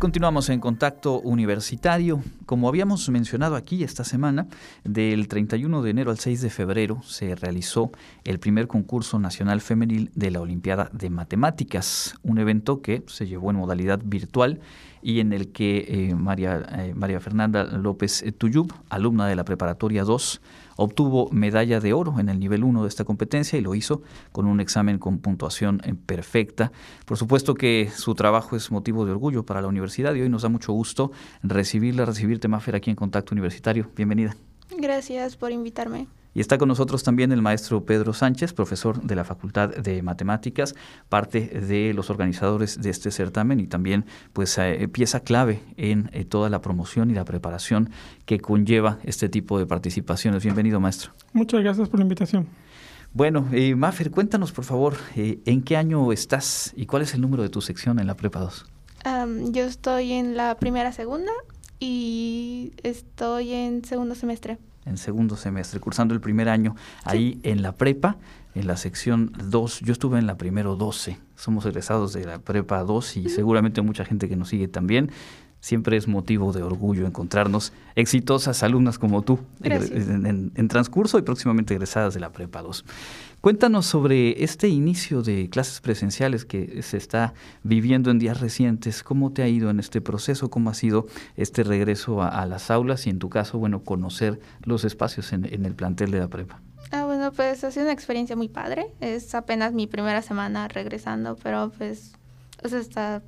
Continuamos en contacto universitario. Como habíamos mencionado aquí esta semana, del 31 de enero al 6 de febrero se realizó el primer concurso nacional femenil de la Olimpiada de Matemáticas, un evento que se llevó en modalidad virtual y en el que eh, María, eh, María Fernanda López Tuyub, alumna de la Preparatoria 2, obtuvo medalla de oro en el nivel 1 de esta competencia y lo hizo con un examen con puntuación eh, perfecta. Por supuesto que su trabajo es motivo de orgullo para la universidad y hoy nos da mucho gusto recibirla, recibirte, Mafer, aquí en Contacto Universitario. Bienvenida. Gracias por invitarme. Y está con nosotros también el maestro Pedro Sánchez, profesor de la Facultad de Matemáticas, parte de los organizadores de este certamen y también pues eh, pieza clave en eh, toda la promoción y la preparación que conlleva este tipo de participaciones. Bienvenido, maestro. Muchas gracias por la invitación. Bueno, eh, Mafer, cuéntanos por favor, eh, ¿en qué año estás y cuál es el número de tu sección en la Prepa 2? yo estoy en la primera segunda y estoy en segundo semestre en segundo semestre, cursando el primer año ahí en la prepa, en la sección 2. Yo estuve en la primero 12. Somos egresados de la prepa 2 y seguramente mucha gente que nos sigue también. Siempre es motivo de orgullo encontrarnos exitosas alumnas como tú en, en, transcurso y próximamente egresadas de la Prepa 2. Cuéntanos sobre este inicio de clases presenciales que se está viviendo en días recientes. ¿Cómo te ha ido en este proceso? ¿Cómo ha sido este regreso a, las aulas y en tu caso, bueno, conocer los espacios en, en el plantel de la prepa? Ah, bueno, pues ha sido una experiencia muy padre. Es apenas mi primera semana regresando, pero pues, o sea, está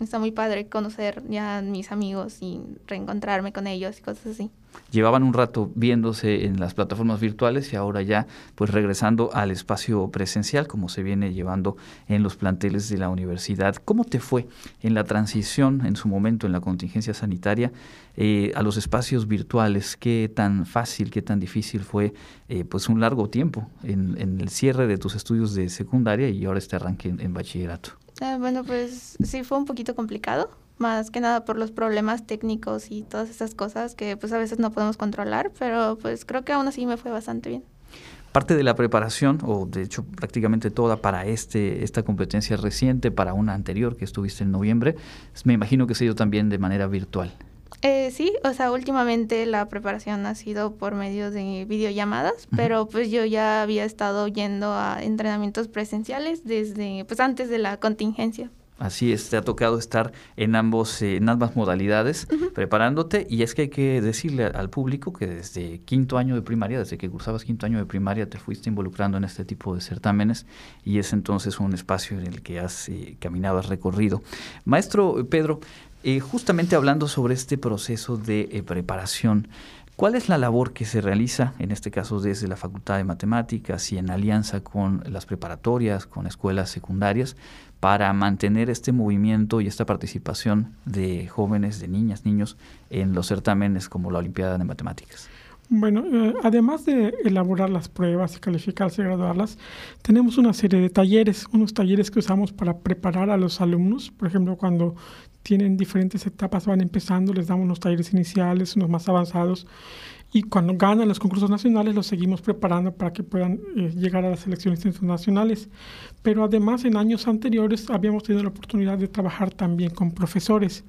está muy padre conocer ya mis amigos y reencontrarme con ellos y cosas así. Llevaban un rato viéndose en las plataformas virtuales y ahora ya pues regresando al espacio presencial como se viene llevando en los planteles de la universidad. ¿Cómo te fue en la transición en su momento en la contingencia sanitaria eh, a los espacios virtuales? ¿Qué tan fácil, qué tan difícil fue eh, pues un largo tiempo en, el cierre de tus estudios de secundaria y ahora este arranque en bachillerato? Ah, bueno, pues sí fue un poquito complicado, más que nada por los problemas técnicos y todas esas cosas que pues a veces no podemos controlar, pero pues creo que aún así me fue bastante bien. Parte de la preparación, o de hecho prácticamente toda para este esta competencia reciente, para una anterior que estuviste en noviembre, me imagino que se dio también de manera virtual. Eh, sí, o sea, últimamente la preparación ha sido por medio de videollamadas, pero pues yo ya había estado yendo a entrenamientos presenciales desde, pues antes de la contingencia. Así es, te ha tocado estar en ambos, eh, en ambas modalidades, preparándote, y es que hay que decirle al público que desde quinto año de primaria, desde que cursabas quinto año de primaria, te fuiste involucrando en este tipo de certámenes, y es entonces un espacio en el que has eh, caminado, has recorrido. Maestro Pedro, eh, justamente hablando sobre este proceso de preparación, ¿cuál es la labor que se realiza, en este caso desde la Facultad de Matemáticas y en alianza con las preparatorias, con escuelas secundarias, para mantener este movimiento y esta participación de jóvenes, de niñas, niños en los certámenes como la Olimpiada de Matemáticas? Bueno, eh, además de elaborar las pruebas y calificarse y graduarlas, tenemos una serie de talleres, unos talleres que usamos para preparar a los alumnos. Por ejemplo, cuando tienen diferentes etapas, van empezando, les damos unos talleres iniciales, unos más avanzados, y cuando ganan los concursos nacionales los seguimos preparando para que puedan eh, llegar a las selecciones internacionales. Pero además en años anteriores habíamos tenido la oportunidad de trabajar también con profesores,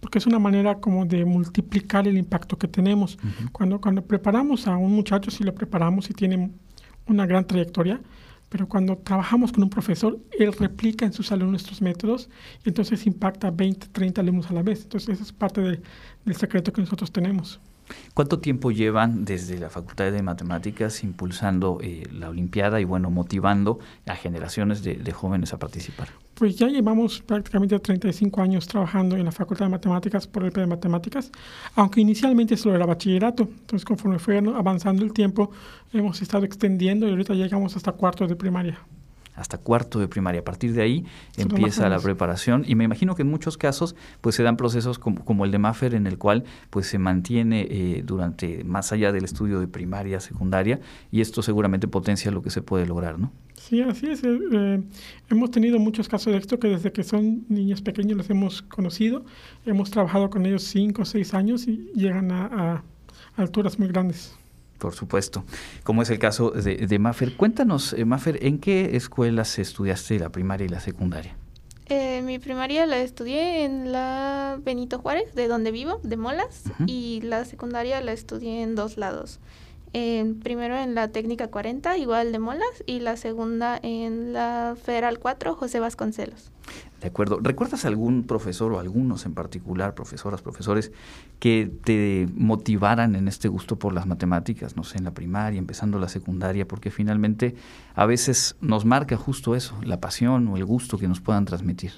porque es una manera como de multiplicar el impacto que tenemos. cuando, cuando preparamos a un muchacho, si lo preparamos y tiene una gran trayectoria, pero cuando trabajamos con un profesor, él replica en su salón nuestros métodos y entonces impacta a 20, 30 alumnos a la vez. Entonces, eso es parte del secreto que nosotros tenemos. ¿Cuánto tiempo llevan desde la Facultad de Matemáticas impulsando eh, la Olimpiada y bueno, motivando a generaciones de, jóvenes a participar? Pues ya llevamos prácticamente 35 años trabajando en la Facultad de Matemáticas por el de Matemáticas, aunque inicialmente solo era bachillerato. Entonces, conforme fue avanzando el tiempo, hemos estado extendiendo y ahorita llegamos hasta cuarto de primaria hasta cuarto de primaria. A partir de ahí empieza la preparación y me imagino que en muchos casos pues se dan procesos como, el de Maffer en el cual pues se mantiene eh, durante más allá del estudio de primaria, secundaria y esto seguramente potencia lo que se puede lograr, ¿no? Sí, así es. Eh, eh, hemos tenido muchos casos de esto que desde que son niños pequeños los hemos conocido, hemos trabajado con ellos cinco o seis años y llegan a alturas muy grandes. Por supuesto, como es el caso de, de Maffer. Cuéntanos, eh, Maffer, ¿en qué escuelas estudiaste la primaria y la secundaria? Eh, mi primaria la estudié en la Benito Juárez, de donde vivo, de Molas, y la secundaria la estudié en dos lados. Primero en la técnica 40, igual de Molas, y la segunda en la Federal 4, José Vasconcelos. De acuerdo. ¿Recuerdas algún profesor o algunos en particular, profesoras, profesores, que te motivaran en este gusto por las matemáticas, no sé, en la primaria, empezando la secundaria? Porque finalmente a veces nos marca justo eso, la pasión o el gusto que nos puedan transmitir.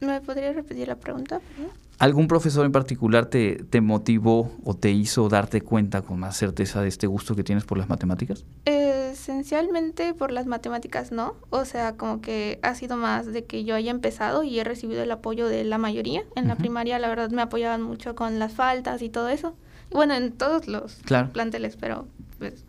¿Me podría repetir la pregunta? ¿Algún profesor en particular te, te motivó o te hizo darte cuenta con más certeza de este gusto que tienes por las matemáticas? Esencialmente por las matemáticas no, o sea, como que ha sido más de que yo haya empezado y he recibido el apoyo de la mayoría. En la primaria la verdad me apoyaban mucho con las faltas y todo eso. bueno, en todos los planteles, pero pues...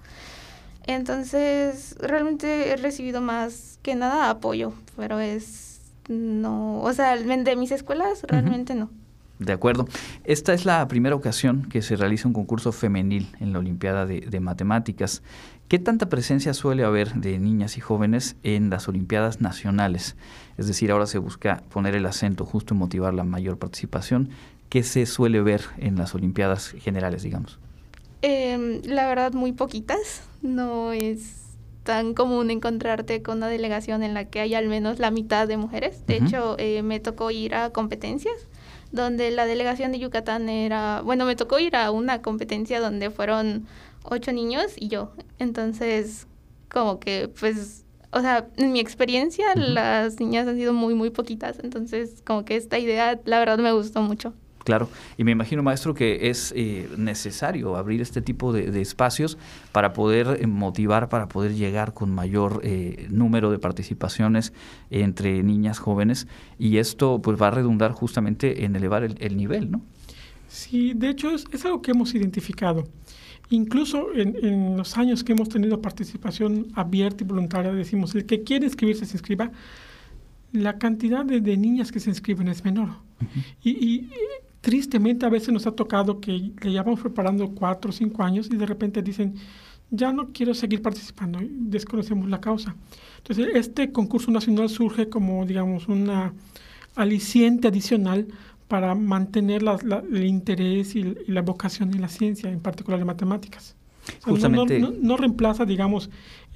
Entonces, realmente he recibido más que nada apoyo, pero es... No, o sea, de mis escuelas realmente no. De acuerdo. Esta es la primera ocasión que se realiza un concurso femenil en la Olimpiada de, Matemáticas. ¿Qué tanta presencia suele haber de niñas y jóvenes en las Olimpiadas nacionales? Es decir, ahora se busca poner el acento justo en motivar la mayor participación. ¿Qué se suele ver en las Olimpiadas generales, digamos? Em, la verdad, muy poquitas. No es tan común encontrarte con una delegación en la que hay al menos la mitad de mujeres. De hecho, eh, me tocó ir a competencias donde la delegación de Yucatán era, bueno, me tocó ir a una competencia donde fueron ocho niños y yo. Entonces, como que, pues, o sea, en mi experiencia las niñas han sido muy, muy poquitas. Entonces, como que esta idea, la verdad, me gustó mucho. Claro, y me imagino, maestro, que es eh, necesario abrir este tipo de, espacios para poder eh, motivar, para poder llegar con mayor eh, número de participaciones entre niñas jóvenes, y esto pues va a redundar justamente en elevar el, nivel, ¿no? Sí, de hecho es, algo que hemos identificado. Incluso en, los años que hemos tenido participación abierta y voluntaria, decimos, el que quiere inscribirse se inscriba, la cantidad de, niñas que se inscriben es menor. y, tristemente a veces nos ha tocado que le llevamos preparando cuatro o cinco años y de repente dicen, ya no quiero seguir participando, desconocemos la causa. Entonces, este concurso nacional surge como, digamos, una aliciente adicional para mantener el interés y, y, la vocación en la ciencia, en particular en matemáticas. Justamente, no, reemplaza, digamos,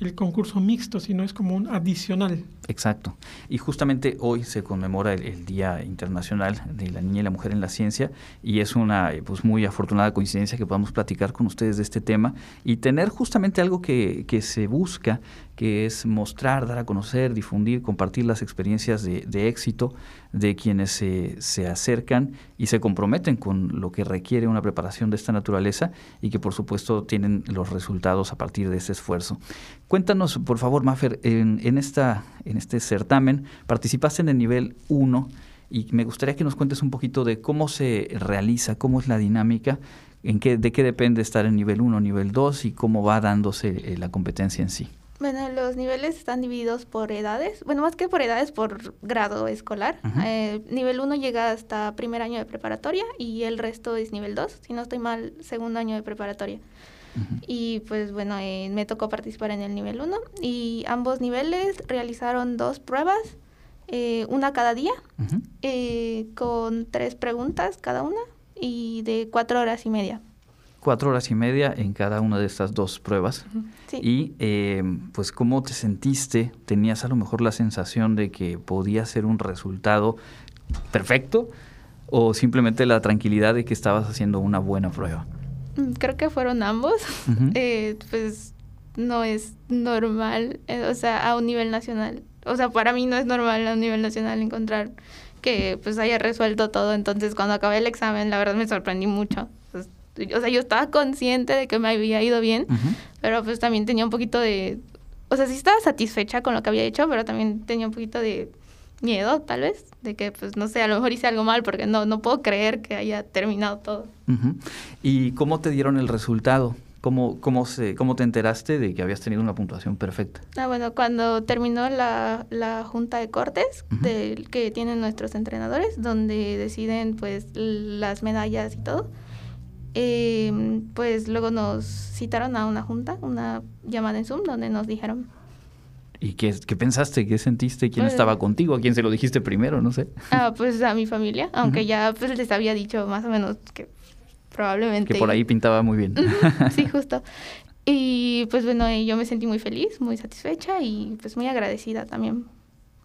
el concurso mixto, sino es como un adicional. Exacto. Y justamente hoy se conmemora el, Día Internacional de la Niña y la Mujer en la Ciencia y es una pues muy afortunada coincidencia que podamos platicar con ustedes de este tema y tener justamente algo que, que se busca que es mostrar, dar a conocer, difundir, compartir las experiencias de, éxito de quienes se, se, acercan y se comprometen con lo que requiere una preparación de esta naturaleza y que por supuesto tienen los resultados a partir de ese esfuerzo. Cuéntanos, por favor, Mafer, en, en, esta, en este certamen participaste en el nivel 1 y me gustaría que nos cuentes un poquito de cómo se realiza, cómo es la dinámica, en qué, de qué depende estar en nivel 1, nivel 2 y cómo va dándose eh, la competencia en sí. Bueno, los niveles están divididos por edades, bueno, más que por edades, por grado escolar. Eh, nivel 1 llega hasta primer año de preparatoria y el resto es nivel 2, si no estoy mal, segundo año de preparatoria. Y pues bueno, eh, me tocó participar en el nivel 1 y ambos niveles realizaron dos pruebas, eh, una cada día, con tres preguntas cada una y de cuatro horas y media cuatro horas y media en cada una de estas dos pruebas. Y eh, pues cómo te sentiste, tenías a lo mejor la sensación de que podía ser un resultado perfecto o simplemente la tranquilidad de que estabas haciendo una buena prueba. Mm, creo que fueron ambos. Eh, pues no es normal, eh, o sea, a un nivel nacional. O sea, para mí no es normal a un nivel nacional encontrar que pues haya resuelto todo. Entonces, cuando acabé el examen, la verdad me sorprendí mucho o sea, yo estaba consciente de que me había ido bien, pero pues también tenía un poquito de, o sea, sí estaba satisfecha con lo que había hecho, pero también tenía un poquito de miedo, tal vez, de que, pues, no sé, a lo mejor hice algo mal, porque no, no puedo creer que haya terminado todo. ¿Y cómo te dieron el resultado? ¿Cómo, cómo, se, ¿Cómo te enteraste de que habías tenido una puntuación perfecta? Ah, bueno, cuando terminó la, la junta de cortes del que tienen nuestros entrenadores, donde deciden pues las medallas y todo, eh, pues luego nos citaron a una junta, una llamada en Zoom, donde nos dijeron. ¿Y qué, qué pensaste? ¿Qué sentiste? ¿Quién Pues- estaba contigo? ¿A quién se lo dijiste primero? No sé. Ah, pues a mi familia, aunque ya pues les había dicho más o menos que probablemente... Que por ahí pintaba muy bien. sí, justo. Y pues bueno, yo me sentí muy feliz, muy satisfecha y pues muy agradecida también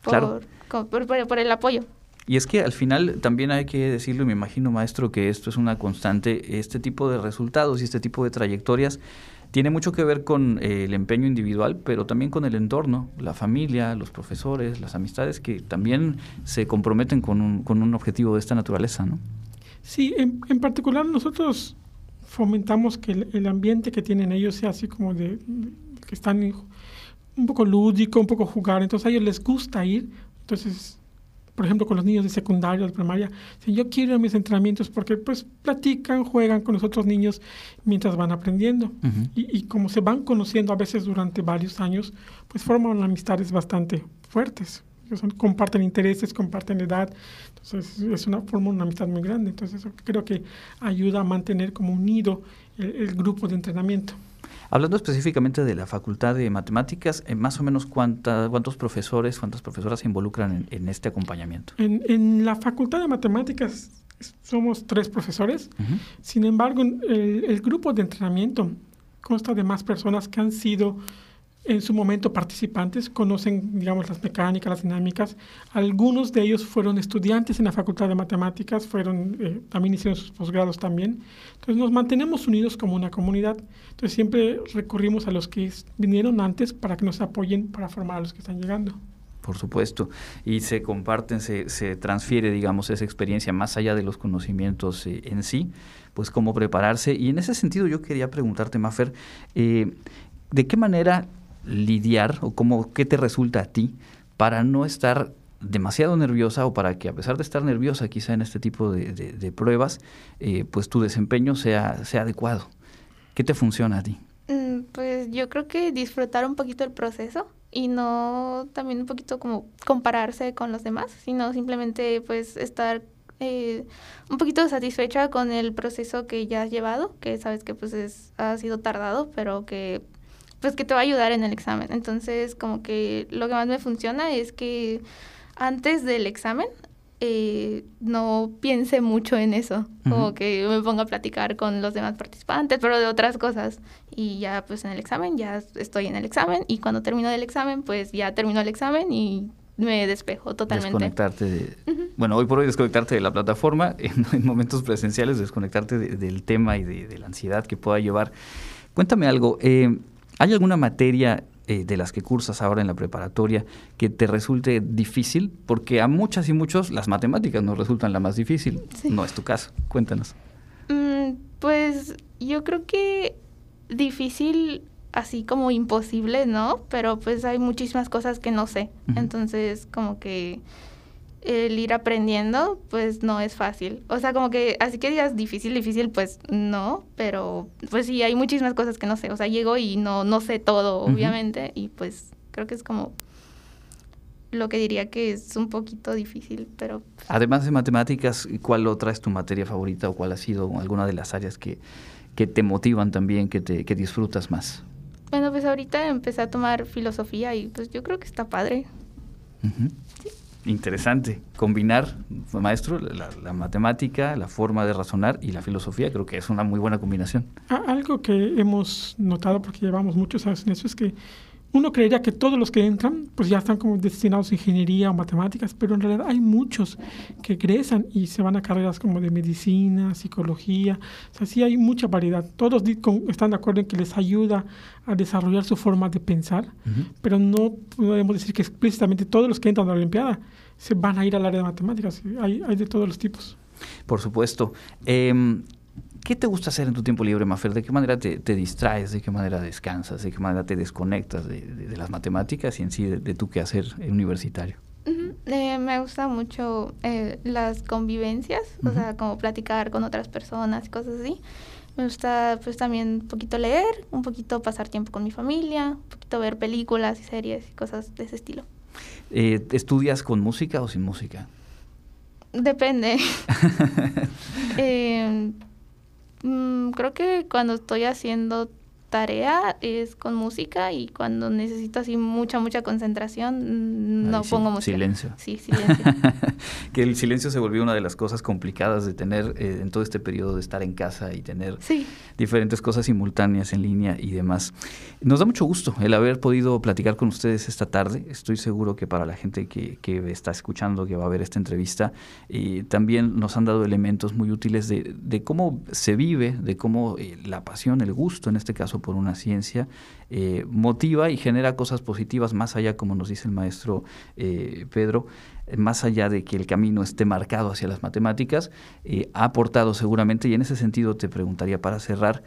por, Claro. por, por- por el apoyo. Y es que al final también hay que decirlo, y me imagino, maestro, que esto es una constante, este tipo de resultados y este tipo de trayectorias tiene mucho que ver con eh, el empeño individual, pero también con el entorno, la familia, los profesores, las amistades que también se comprometen con un, con un objetivo de esta naturaleza, ¿no? Sí, en, en particular nosotros fomentamos que el, el ambiente que tienen ellos sea así como de, de que están un poco lúdico, un poco jugar, entonces a ellos les gusta ir, entonces, por ejemplo, con los niños de secundaria, de primaria, dicen, yo quiero ir a mis entrenamientos porque pues platican, juegan con los otros niños mientras van aprendiendo. Y, y como se van conociendo a veces durante varios años, pues forman amistades bastante fuertes. Sea, comparten intereses, comparten edad, entonces es una forma una amistad muy grande. Entonces eso creo que ayuda a mantener como unido el, el grupo de entrenamiento. Hablando específicamente de la Facultad de Matemáticas, eh, más o menos cuánta, cuántos profesores, cuántas profesoras se involucran en, en este acompañamiento. En, en la Facultad de Matemáticas somos tres profesores, sin embargo el, el grupo de entrenamiento consta de más personas que han sido en su momento participantes, conocen, digamos, las mecánicas, las dinámicas. Algunos de ellos fueron estudiantes en la Facultad de Matemáticas, fueron, eh, también hicieron sus posgrados también. Entonces nos mantenemos unidos como una comunidad. Entonces siempre recurrimos a los que vinieron antes para que nos apoyen para formar a los que están llegando. Por supuesto. Y se comparten, se, se transfiere, digamos, esa experiencia más allá de los conocimientos eh, en sí, pues cómo prepararse. Y en ese sentido yo quería preguntarte, Mafer, eh, ¿de qué manera lidiar o cómo, qué te resulta a ti para no estar demasiado nerviosa o para que a pesar de estar nerviosa quizá en este tipo de, pruebas, eh, pues tu desempeño sea, sea adecuado? ¿Qué te funciona a ti? Mm, Pues yo creo que disfrutar un poquito el proceso y no también un poquito como compararse con los demás, sino simplemente pues estar eh, un poquito satisfecha con el proceso que ya has llevado, que sabes que pues es, ha sido tardado, pero que pues que te va a ayudar en el examen. Entonces como que lo que más me funciona es que antes del examen eh, no piense mucho en eso, como que me ponga a platicar con los demás participantes, pero de otras cosas. Y ya pues en el examen, ya estoy en el examen y cuando termino del examen, pues ya termino el examen y me despejo totalmente. Desconectarte de... Bueno, hoy por hoy desconectarte de la plataforma, en, en momentos presenciales desconectarte de- del tema y de, de la ansiedad que pueda llevar. Cuéntame algo, eh, ¿hay alguna materia eh, de las que cursas ahora en la preparatoria que te resulte difícil? Porque a muchas y muchos las matemáticas nos resultan la más difícil. Sí. No es tu caso, cuéntanos. Mm, pues yo creo que difícil, así como imposible, ¿no? Pero pues hay muchísimas cosas que no sé. Entonces, como que el ir aprendiendo, pues no es fácil. O sea, como que, así que digas difícil, difícil, pues no, pero pues sí, hay muchísimas cosas que no sé. O sea, llego y no, no sé todo, obviamente, y pues creo que es como lo que diría que es un poquito difícil, pero Además de matemáticas, ¿cuál otra es tu materia favorita o cuál ha sido alguna de las áreas que, que te motivan también, que, te, que disfrutas más? Bueno, pues ahorita empecé a tomar filosofía y pues yo creo que está padre. Ujú. Interesante. Combinar, maestro, la, matemática, la forma de razonar y la filosofía, creo que es una muy buena combinación. A- Algo que hemos notado, porque llevamos muchos años en eso, es que uno creería que todos los que entran, pues ya están como destinados a ingeniería o matemáticas, pero en realidad hay muchos que egresan y se van a carreras como de medicina, psicología, o sea, sí hay mucha variedad. Todos están de acuerdo en que les ayuda a desarrollar su forma de pensar, pero no podemos decir que explícitamente todos los que entran a la Olimpiada se van a ir al área de matemáticas, hay, hay de todos los tipos. Por supuesto. Em, ¿Qué te gusta hacer en tu tiempo libre, Mafer? ¿De qué manera te, te distraes? ¿De qué manera descansas? ¿De qué manera te desconectas de, de- de las matemáticas y en sí de, de tu quehacer universitario? Eh, me gusta mucho eh, las convivencias, o sea, como platicar con otras personas y cosas así. Me gusta pues también un poquito leer, un poquito pasar tiempo con mi familia, un poquito ver películas y series y cosas de ese estilo. Eh, ¿Estudias con música o sin música? Depende. Eh, mm, creo que cuando estoy haciendo tarea es con música y cuando necesito así mucha, mucha concentración, mm, no pongo música. Silencio. Sí, silencio. que el silencio se volvió una de las cosas complicadas de tener eh, en todo este periodo de estar en casa y tener diferentes cosas simultáneas en línea y demás. Nos da mucho gusto el haber podido platicar con ustedes esta tarde. Estoy seguro que para la gente que, que está escuchando, que va a ver esta entrevista, eh, también nos han dado elementos muy útiles de, de cómo se vive, de cómo eh, la pasión, el gusto en este caso, por una ciencia, eh, motiva y genera cosas positivas más allá, como nos dice el maestro eh, Pedro, más allá de que el camino esté marcado hacia las matemáticas, eh, ha aportado seguramente, y en ese sentido te preguntaría para cerrar,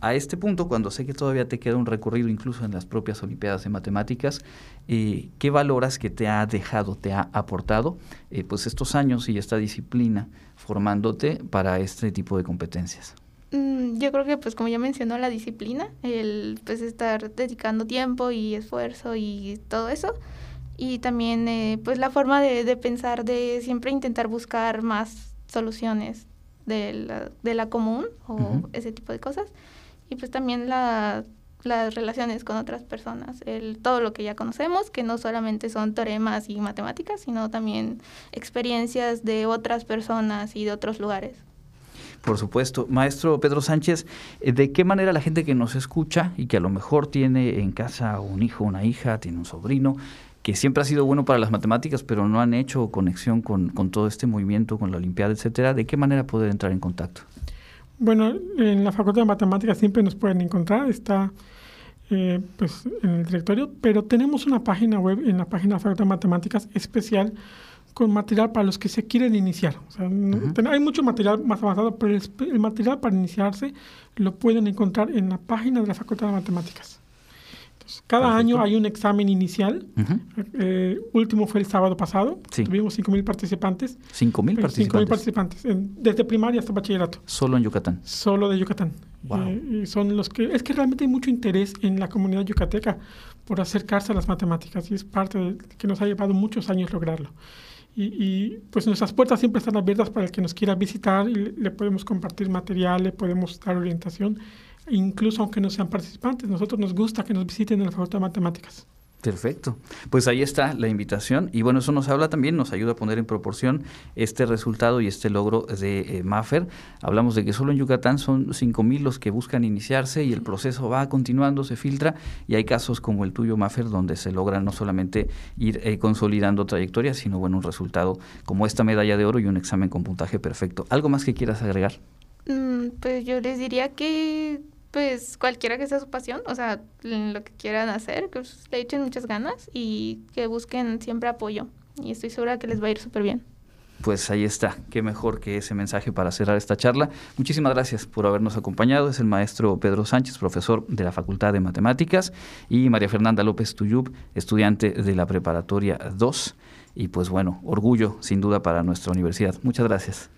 a este punto, cuando sé que todavía te queda un recorrido incluso en las propias Olimpiadas de Matemáticas, ¿qué valoras que te ha dejado, te ha aportado pues estos años y esta disciplina formándote para este tipo de competencias? Mm, yo creo que pues como ya mencionó la disciplina, el pues estar dedicando tiempo y esfuerzo y todo eso. Y también eh, pues la forma de, pensar, de siempre intentar buscar más soluciones de la, de la común o ese tipo de cosas. Y pues también la, las relaciones con otras personas, el, todo lo que ya conocemos, que no solamente son teoremas y matemáticas, sino también experiencias de otras personas y de otros lugares. Por supuesto. Maestro Pedro Sánchez, eh, ¿de qué manera la gente que nos escucha y que a lo mejor tiene en casa un hijo, una hija, tiene un sobrino, que siempre ha sido bueno para las matemáticas, pero no han hecho conexión con, todo este movimiento, con la Olimpiada, etcétera, ¿de qué manera poder entrar en contacto? Bueno, en la Facultad de Matemáticas siempre nos pueden encontrar, está eh, pues en el directorio, pero tenemos una página web en la página de la Facultad de Matemáticas especial con material para los que se quieren iniciar. Hay mucho material más avanzado, pero el, material para iniciarse lo pueden encontrar en la página de la Facultad de Matemáticas. cada año hay un examen inicial. Eh, último fue el sábado pasado. Tuvimos 5.000 participantes. ¿5.000 participantes? 5.000 participantes, desde primaria hasta bachillerato. ¿Solo en Yucatán? Solo de Yucatán. Eh, y son los que... Es que realmente hay mucho interés en la comunidad yucateca por acercarse a las matemáticas y es parte de que nos ha llevado muchos años lograrlo. Y, pues nuestras puertas siempre están abiertas para el que nos quiera visitar y le, podemos compartir material, le podemos dar orientación, incluso aunque no sean participantes. Nosotros nos gusta que nos visiten en la Facultad de Matemáticas. Perfecto. Pues ahí está la invitación y bueno, eso nos habla también, nos ayuda a poner en proporción este resultado y este logro de eh, Maffer. Hablamos de que solo en Yucatán son 5.000 los que buscan iniciarse y el proceso va continuando, se filtra y hay casos como el tuyo, Maffer, donde se logra no solamente ir eh, consolidando trayectorias, sino bueno, un resultado como esta medalla de oro y un examen con puntaje perfecto. ¿Algo más que quieras agregar? Mm, pues yo les diría que pues cualquiera que sea su pasión, o sea, lo que quieran hacer, que pues, le echen muchas ganas y que busquen siempre apoyo. Y estoy segura que les va a ir súper bien. Pues ahí está, qué mejor que ese mensaje para cerrar esta charla. Muchísimas gracias por habernos acompañado. Es el maestro Pedro Sánchez, profesor de la Facultad de Matemáticas, y María Fernanda López Tuyub, estudiante de la Preparatoria 2. Y pues bueno, orgullo sin duda para nuestra universidad. Muchas gracias.